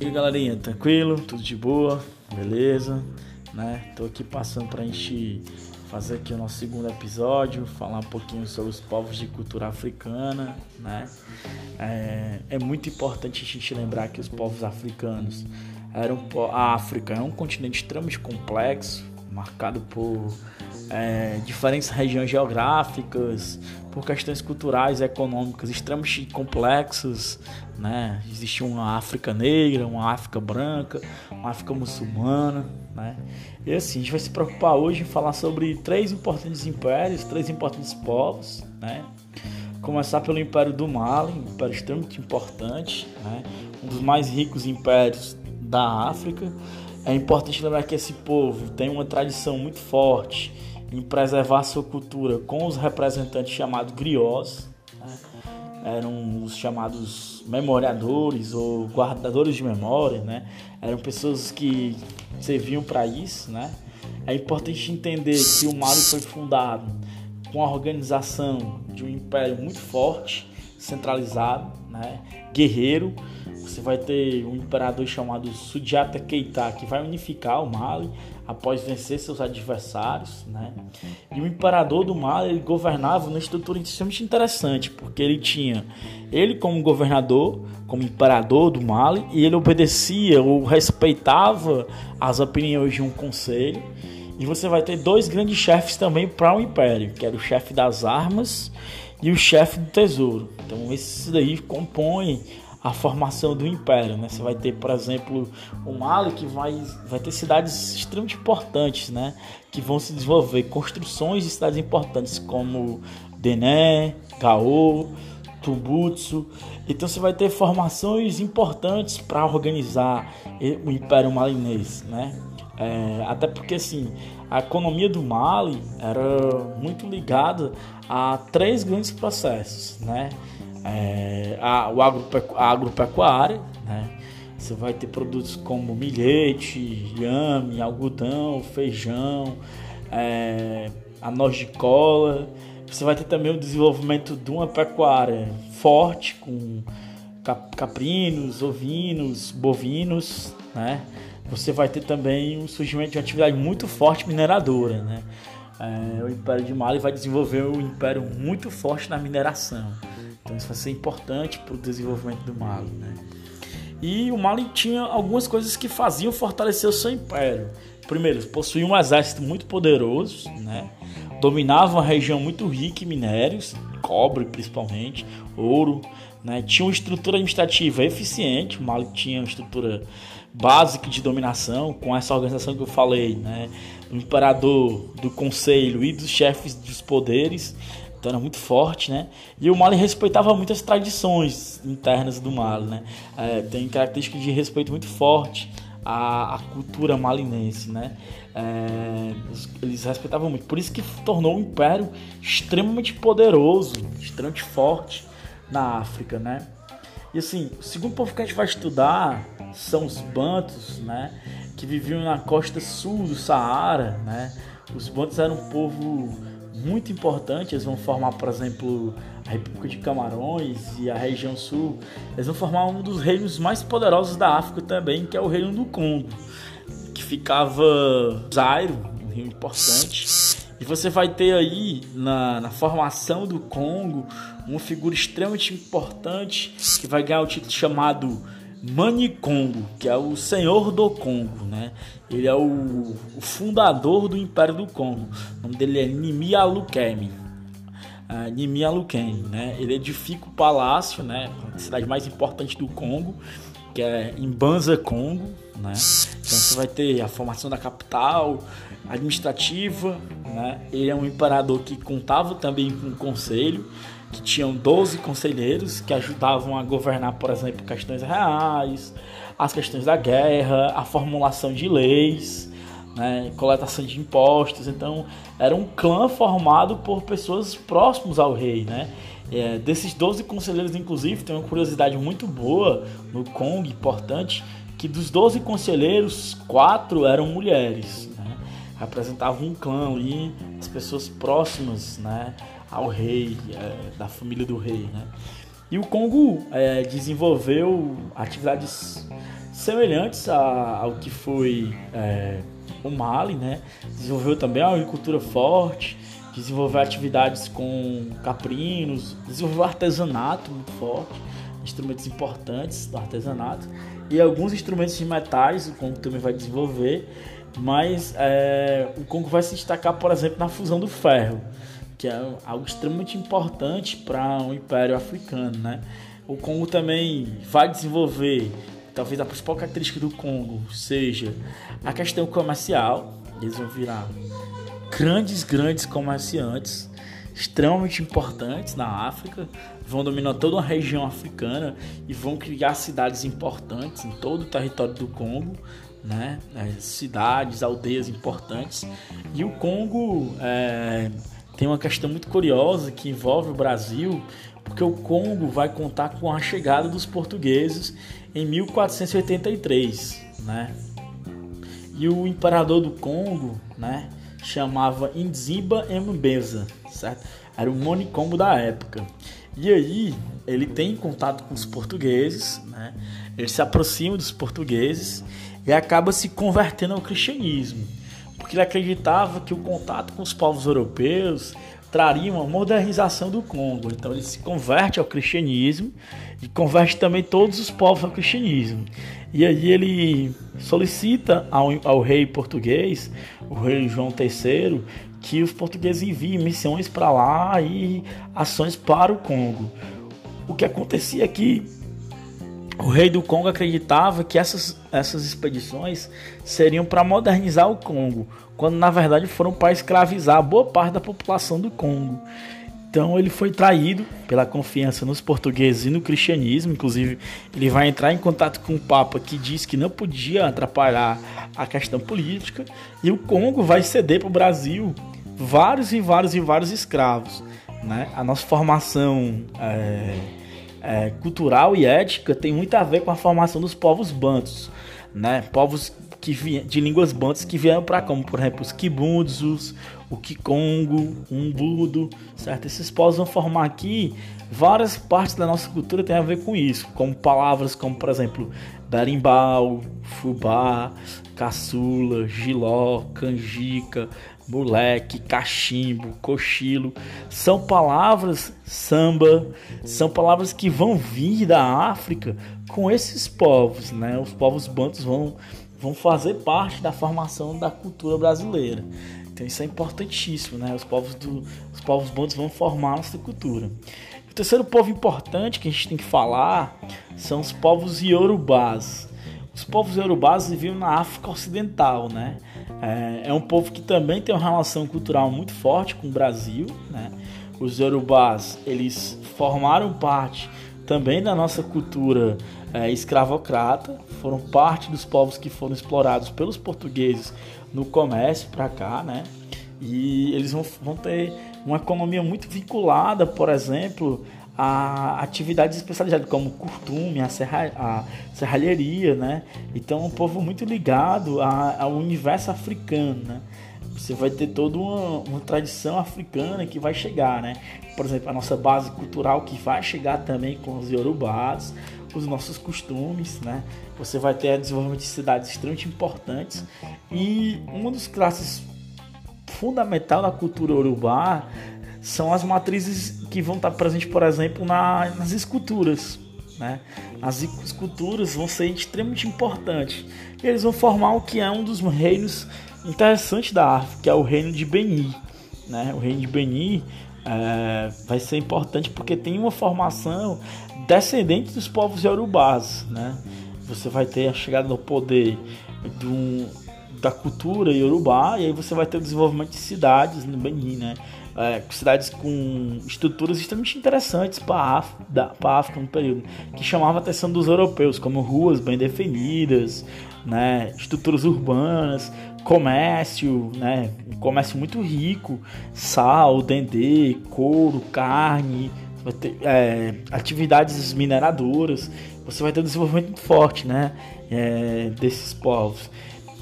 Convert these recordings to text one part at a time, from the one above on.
E aí galerinha, tranquilo? Tudo de boa? Beleza? Né? Tô aqui passando pra gente fazer aqui o nosso segundo episódio, falar um pouquinho sobre os povos de cultura africana, né? É, é muito importante a gente lembrar que os povos africanos eram a África é um continente extremamente complexo, marcado por é, diferentes regiões geográficas, por questões culturais econômicas extremamente complexas. Né? Existe uma África negra, uma África branca, uma África muçulmana. Né? E assim, a gente vai se preocupar hoje em falar sobre três importantes impérios, três importantes povos. Né? Começar pelo Império do Mali, um império extremamente importante, né? um dos mais ricos impérios da África. É importante lembrar que esse povo tem uma tradição muito forte em preservar sua cultura com os representantes chamados griots, né? eram os chamados memoriadores ou guardadores de memória, né? eram pessoas que serviam para isso. Né? É importante entender que o Mali foi fundado com a organização de um império muito forte, centralizado, né? guerreiro, você vai ter um imperador chamado Sudiata Keita, que vai unificar o Mali após vencer seus adversários, né? E o imperador do Mali ele governava numa estrutura extremamente interessante, porque ele tinha ele como governador, como imperador do Mali, e ele obedecia ou respeitava as opiniões de um conselho. E você vai ter dois grandes chefes também para o império, que era o chefe das armas e o chefe do tesouro. Então esses daí compõem a formação do império. Né? Você vai ter, por exemplo, o Mali que vai, vai ter cidades extremamente importantes, né? que vão se desenvolver, construções de cidades importantes como Dené, Gao, Tubutsu. Então você vai ter formações importantes para organizar o Império Malinês, né? É, até porque assim a economia do Mali era muito ligada a três grandes processos, né? é, a, o agropecu a agropecuária, né? Você vai ter produtos como milhete, inhame, algodão, feijão, é, a noz de cola. Você vai ter também o desenvolvimento de uma pecuária forte com caprinos, ovinos, bovinos, né? Você vai ter também o surgimento de uma atividade muito forte mineradora, né? É, o Império de Mali vai desenvolver um império muito forte na mineração. Então isso vai ser importante para o desenvolvimento do Mali, né? E o Mali tinha algumas coisas que faziam fortalecer o seu império. Primeiro, possuía um exército muito poderoso, né? Dominava uma região muito rica em minérios, cobre principalmente, ouro, né? Tinha uma estrutura administrativa eficiente, o Mali tinha uma estrutura básica de dominação, com essa organização que eu falei, né? Do imperador, do conselho e dos chefes dos poderes, então era muito forte, né? E o Mali respeitava muito as tradições internas do Mali, né? É, tem características de respeito muito forte à, à cultura malinense, né? É, eles respeitavam muito. Por isso que tornou um império extremamente poderoso, extremamente forte na África, né? E assim, o segundo povo que a gente vai estudar são os Bantos, né? Que viviam na costa sul do Saara, né? Os Bantos eram um povo muito importante. Eles vão formar, por exemplo, a República de Camarões e a região sul. Eles vão formar um dos reinos mais poderosos da África também, que é o Reino do Congo, que ficava Zaire, um rio importante. E você vai ter aí na, na formação do Congo uma figura extremamente importante que vai ganhar o título chamado Mani Congo, que é o senhor do Congo, né? Ele é o, o fundador do Império do Congo. O nome dele é Nimi Alukemi. Uh, Nimi Alukemi, né? Ele edifica o palácio, né? A cidade mais importante do Congo, que é em Banza, Congo, né? Então você vai ter a formação da capital administrativa, né? Ele é um imperador que contava também com um conselho que tinham 12 conselheiros que ajudavam a governar, por exemplo, questões reais, as questões da guerra, a formulação de leis, né, coletação de impostos. Então, era um clã formado por pessoas próximas ao rei, né? É, desses 12 conselheiros, inclusive, tem uma curiosidade muito boa no Congo, importante, que dos 12 conselheiros, quatro eram mulheres, representavam um clã ali, as pessoas próximas, né? ao rei, é, da família do rei, né? E o Congo é, desenvolveu atividades semelhantes a, ao que foi é, o Mali, né? Desenvolveu também a agricultura forte, desenvolveu atividades com caprinos, desenvolveu artesanato muito forte, instrumentos importantes do artesanato e alguns instrumentos de metais o Congo também vai desenvolver, mas é, o Congo vai se destacar, por exemplo, na fusão do ferro que é algo extremamente importante para o um Império Africano, né? O Congo também vai desenvolver, talvez a principal característica do Congo seja a questão comercial. Eles vão virar grandes, grandes comerciantes, extremamente importantes na África, vão dominar toda uma região africana e vão criar cidades importantes em todo o território do Congo, né? Cidades, aldeias importantes. E o Congo é, tem uma questão muito curiosa que envolve o Brasil, porque o Congo vai contar com a chegada dos portugueses em 1483, né? E o imperador do Congo, né, chamava Nziba Mbeza, certo? Era o monicombo da época. E aí ele tem contato com os portugueses, né? Ele se aproxima dos portugueses e acaba se convertendo ao cristianismo porque ele acreditava que o contato com os povos europeus traria uma modernização do Congo. Então ele se converte ao cristianismo e converte também todos os povos ao cristianismo. E aí ele solicita ao, ao rei português, o rei João III, que os portugueses enviem missões para lá e ações para o Congo. O que acontecia é que o rei do Congo acreditava que essas, essas expedições seriam para modernizar o Congo, quando na verdade foram para escravizar boa parte da população do Congo. Então ele foi traído pela confiança nos portugueses e no cristianismo. Inclusive, ele vai entrar em contato com o Papa que diz que não podia atrapalhar a questão política. E o Congo vai ceder para o Brasil vários e vários e vários escravos. Né? A nossa formação. É é, cultural e ética tem muito a ver com a formação dos povos bantos, né? Povos que vinham, de línguas bantas que vieram para como, por exemplo, os kibundzos, o kikongo, o umbudo, certo? Esses povos vão formar aqui várias partes da nossa cultura tem a ver com isso, como palavras como, por exemplo, berimbau, fubá, caçula, giló, canjica, moleque, cachimbo, cochilo, são palavras samba, são palavras que vão vir da África com esses povos, né? Os povos bantos vão vão fazer parte da formação da cultura brasileira. Então isso é importantíssimo, né? Os povos do os povos bantos vão formar nossa cultura. O terceiro povo importante que a gente tem que falar são os povos iorubás. Os povos iorubás viviam na África Ocidental, né? É, é, um povo que também tem uma relação cultural muito forte com o Brasil, né? Os iorubás, eles formaram parte também da nossa cultura é, escravocrata, foram parte dos povos que foram explorados pelos portugueses no comércio para cá, né? E eles vão, vão ter uma economia muito vinculada, por exemplo, a atividades especializadas como curtume, a, serra, a serralheria, né? Então um povo muito ligado a, ao universo africano, né? Você vai ter toda uma, uma tradição africana que vai chegar, né? Por exemplo, a nossa base cultural que vai chegar também com os iorubás, os nossos costumes, né? Você vai ter desenvolvimento de cidades extremamente importantes e uma das classes fundamental da cultura urubá são as matrizes que vão estar presentes, por exemplo, na, nas esculturas. Né? As esculturas vão ser extremamente importantes. E eles vão formar o que é um dos reinos interessantes da África, que é o reino de Beni. Né? O reino de Beni é, vai ser importante porque tem uma formação descendente dos povos yorubás. Né? Você vai ter a chegada do poder do, da cultura yorubá e aí você vai ter o desenvolvimento de cidades no Benin, né? É, cidades com estruturas extremamente interessantes para a África no período, que chamava a atenção dos europeus, como ruas bem definidas, né, estruturas urbanas, comércio, né, um comércio muito rico, sal, dendê, couro, carne, ter, é, atividades mineradoras, você vai ter um desenvolvimento muito forte né, é, desses povos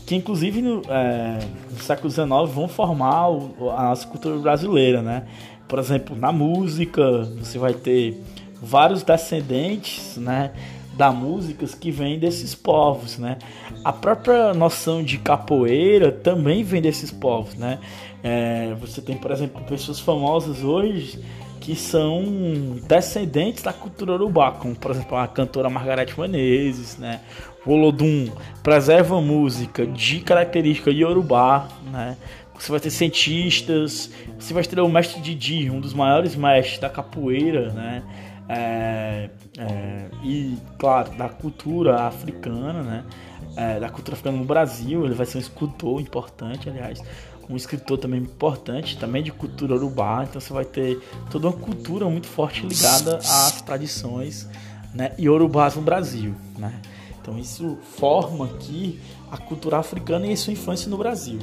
que inclusive no, é, no século XIX vão formar o, a nossa cultura brasileira, né? Por exemplo, na música, você vai ter vários descendentes, né, da músicas que vêm desses povos, né? A própria noção de capoeira também vem desses povos, né? É, você tem, por exemplo, pessoas famosas hoje que são descendentes da cultura urubá, como por exemplo a cantora Margarete Menezes, né? Olodum preserva música de característica iorubá, né? Você vai ter cientistas, você vai ter o mestre Didi, um dos maiores mestres da capoeira, né? É, é, e claro, da cultura africana, né? É, da cultura africana no Brasil, ele vai ser um escultor importante, aliás, um escritor também importante, também de cultura urubá, então você vai ter toda uma cultura muito forte ligada às tradições né, urubás no Brasil, né? Então isso forma aqui a cultura africana e sua influência no Brasil.